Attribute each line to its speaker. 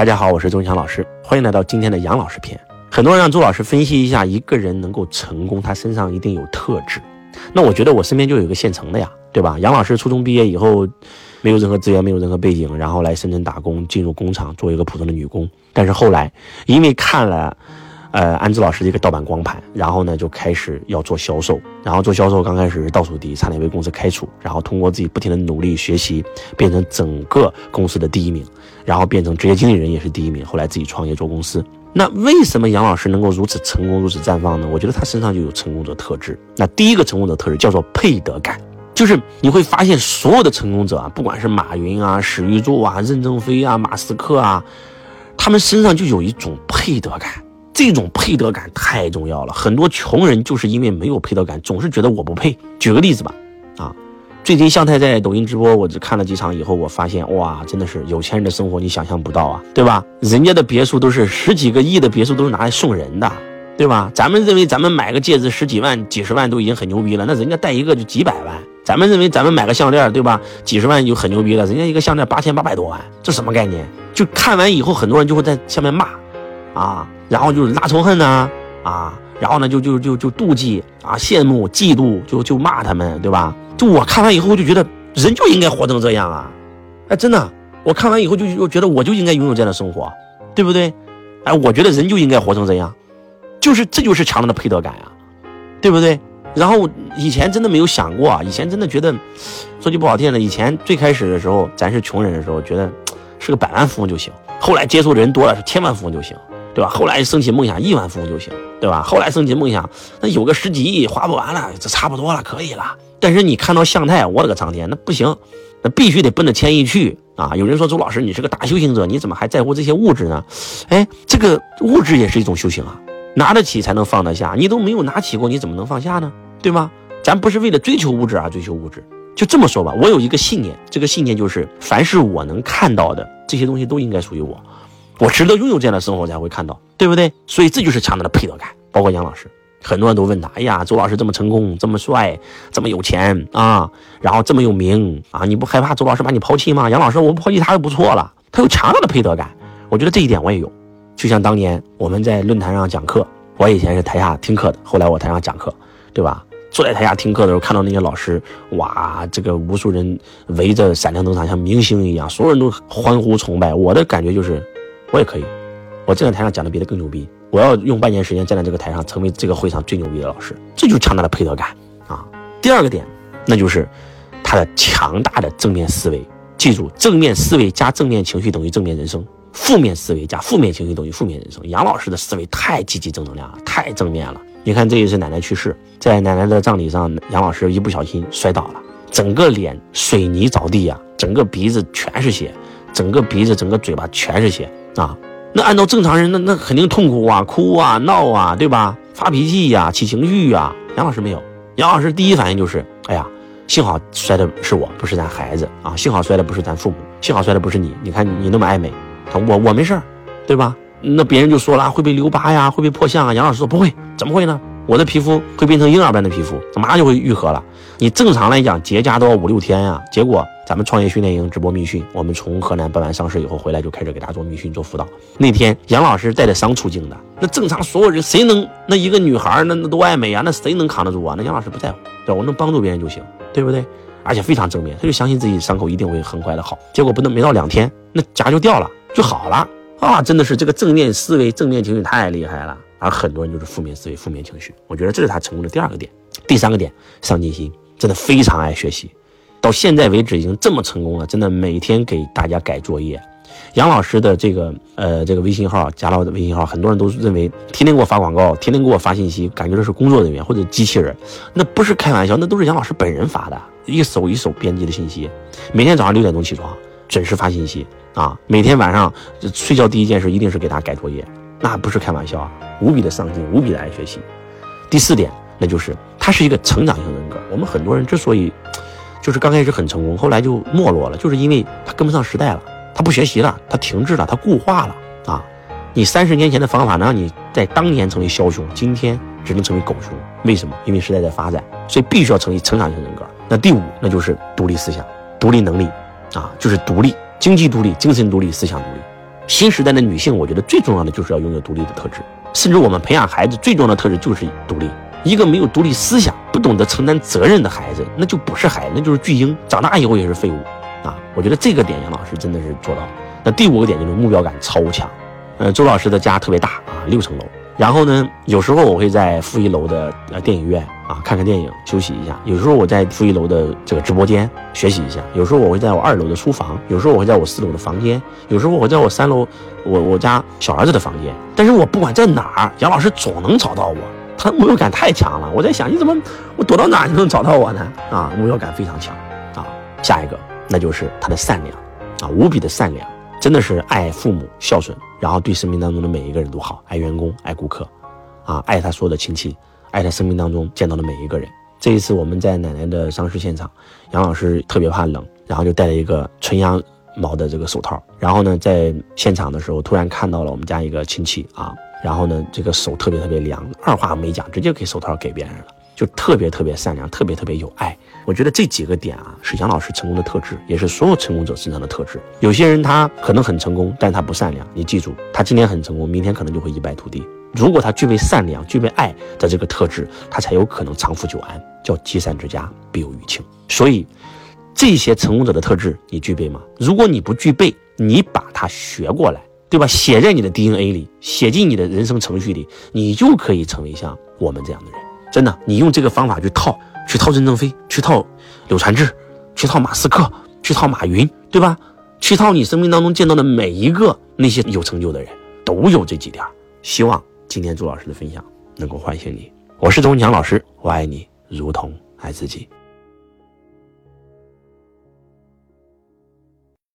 Speaker 1: 大家好，我是钟强老师，欢迎来到今天的杨老师篇。很多人让周老师分析一下一个人能够成功，他身上一定有特质。那我觉得我身边就有一个现成的呀，对吧？杨老师初中毕业以后，没有任何资源，没有任何背景，然后来深圳打工，进入工厂做一个普通的女工。但是后来因为看了。呃，安之老师的一个盗版光盘，然后呢就开始要做销售，然后做销售刚开始是倒数第一，差点被公司开除，然后通过自己不停的努力学习，变成整个公司的第一名，然后变成职业经理人也是第一名，后来自己创业做公司。那为什么杨老师能够如此成功，如此绽放呢？我觉得他身上就有成功者特质。那第一个成功者特质叫做配得感，就是你会发现所有的成功者啊，不管是马云啊、史玉柱啊、任正非啊、马斯克啊，他们身上就有一种配得感。这种配得感太重要了，很多穷人就是因为没有配得感，总是觉得我不配。举个例子吧，啊，最近向太在抖音直播，我只看了几场以后，我发现哇，真的是有钱人的生活你想象不到啊，对吧？人家的别墅都是十几个亿的别墅，都是拿来送人的，对吧？咱们认为咱们买个戒指十几万、几十万都已经很牛逼了，那人家戴一个就几百万。咱们认为咱们买个项链，对吧？几十万就很牛逼了，人家一个项链八千八百多万，这什么概念？就看完以后，很多人就会在下面骂，啊。然后就是拉仇恨呢，啊，然后呢就就就就妒忌啊，羡慕嫉妒，就就骂他们，对吧？就我看完以后，就觉得人就应该活成这样啊，哎，真的，我看完以后就就觉得我就应该拥有这样的生活，对不对？哎，我觉得人就应该活成这样，就是这就是强大的配得感啊，对不对？然后以前真的没有想过，以前真的觉得，说句不好听的，以前最开始的时候，咱是穷人的时候，觉得是个百万富翁就行，后来接触的人多了，是千万富翁就行。对吧？后来升起梦想，亿万富翁就行，对吧？后来升起梦想，那有个十几亿花不完了，这差不多了，可以了。但是你看到向太，我勒个苍天，那不行，那必须得奔着千亿去啊！有人说周老师，你是个大修行者，你怎么还在乎这些物质呢？哎，这个物质也是一种修行啊，拿得起才能放得下，你都没有拿起过，你怎么能放下呢？对吗？咱不是为了追求物质而追求物质，就这么说吧。我有一个信念，这个信念就是，凡是我能看到的这些东西，都应该属于我。我值得拥有这样的生活才会看到，对不对？所以这就是强大的配得感。包括杨老师，很多人都问他：哎呀，周老师这么成功，这么帅，这么有钱啊，然后这么有名啊，你不害怕周老师把你抛弃吗？杨老师，我不抛弃他就不错了。他有强大的配得感，我觉得这一点我也有。就像当年我们在论坛上讲课，我以前是台下听课的，后来我台上讲课，对吧？坐在台下听课的时候，看到那些老师，哇，这个无数人围着闪亮登场，像明星一样，所有人都欢呼崇拜。我的感觉就是。我也可以，我站在台上讲的比他更牛逼。我要用半年时间站在这个台上，成为这个会上最牛逼的老师，这就是强大的配得感啊。第二个点，那就是他的强大的正面思维。记住，正面思维加正面情绪等于正面人生，负面思维加负面情绪等于负面人生。杨老师的思维太积极正能量了，太正面了。你看这一次奶奶去世，在奶奶的葬礼上，杨老师一不小心摔倒了，整个脸水泥着地呀，整个鼻子全是血，整个鼻子整个嘴巴全是血。啊，那按照正常人，那那肯定痛苦啊，哭啊，闹啊，对吧？发脾气呀，起情绪呀。杨老师没有，杨老师第一反应就是，哎呀，幸好摔的是我，不是咱孩子啊，幸好摔的不是咱父母，幸好摔的不是你。你看你那么爱美，我我没事儿，对吧？那别人就说了，会被留疤呀，会被破相啊。杨老师说不会，怎么会呢？我的皮肤会变成婴儿般的皮肤，马上就会愈合了。你正常来讲结痂都要五六天呀，结果咱们创业训练营直播密训，我们从河南办完上市以后回来就开始给大家做密训做辅导。那天杨老师带着伤出镜的，那正常所有人谁能那一个女孩那那多爱美啊，那谁能扛得住啊？那杨老师不在乎，对我能帮助别人就行，对不对？而且非常正面，他就相信自己伤口一定会很快的好。结果不能没到两天，那痂就掉了就好了啊！真的是这个正面思维、正面情绪太厉害了。而很多人就是负面思维、负面情绪，我觉得这是他成功的第二个点。第三个点，上进心，真的非常爱学习，到现在为止已经这么成功了，真的每天给大家改作业。杨老师的这个呃这个微信号加了我的微信号，很多人都认为天天给我发广告，天天给我发信息，感觉这是工作人员或者机器人，那不是开玩笑，那都是杨老师本人发的，一手一手编辑的信息，每天早上六点钟起床，准时发信息啊，每天晚上睡觉第一件事一定是给他改作业。那不是开玩笑啊，无比的上进，无比的爱学习。第四点，那就是他是一个成长型人格。我们很多人之所以就是刚开始很成功，后来就没落了，就是因为他跟不上时代了，他不学习了，他停滞了，他固化了啊。你三十年前的方法能让你在当年成为枭雄，今天只能成为狗熊。为什么？因为时代在发展，所以必须要成为成长型人格。那第五，那就是独立思想、独立能力啊，就是独立，经济独立，精神独立，思想独立。新时代的女性，我觉得最重要的就是要拥有独立的特质，甚至我们培养孩子最重要的特质就是独立。一个没有独立思想、不懂得承担责任的孩子，那就不是孩子，那就是巨婴，长大以后也是废物啊！我觉得这个点杨老师真的是做到了。那第五个点就是目标感超强。呃，周老师的家特别大啊，六层楼。然后呢，有时候我会在负一楼的呃电影院啊看看电影休息一下；有时候我在负一楼的这个直播间学习一下；有时候我会在我二楼的书房；有时候我会在我四楼的房间；有时候我在我三楼我我家小儿子的房间。但是我不管在哪儿，杨老师总能找到我。他目标感太强了。我在想，你怎么我躲到哪就能找到我呢？啊，目标感非常强啊。下一个，那就是他的善良啊，无比的善良。真的是爱父母、孝顺，然后对生命当中的每一个人都好，爱员工、爱顾客，啊，爱他所有的亲戚，爱他生命当中见到的每一个人。这一次我们在奶奶的丧事现场，杨老师特别怕冷，然后就戴了一个纯羊毛的这个手套。然后呢，在现场的时候，突然看到了我们家一个亲戚啊，然后呢，这个手特别特别凉，二话没讲，直接给手套给别人了。就特别特别善良，特别特别有爱。我觉得这几个点啊，是杨老师成功的特质，也是所有成功者身上的特质。有些人他可能很成功，但他不善良。你记住，他今天很成功，明天可能就会一败涂地。如果他具备善良、具备爱的这个特质，他才有可能长富久安，叫积善之家必有余庆。所以，这些成功者的特质你具备吗？如果你不具备，你把它学过来，对吧？写在你的 DNA 里，写进你的人生程序里，你就可以成为像我们这样的人。真的，你用这个方法去套，去套任正非，去套柳传志，去套马斯克，去套马云，对吧？去套你生命当中见到的每一个那些有成就的人，都有这几点。希望今天朱老师的分享能够唤醒你。我是周文强老师，我爱你如同爱自己。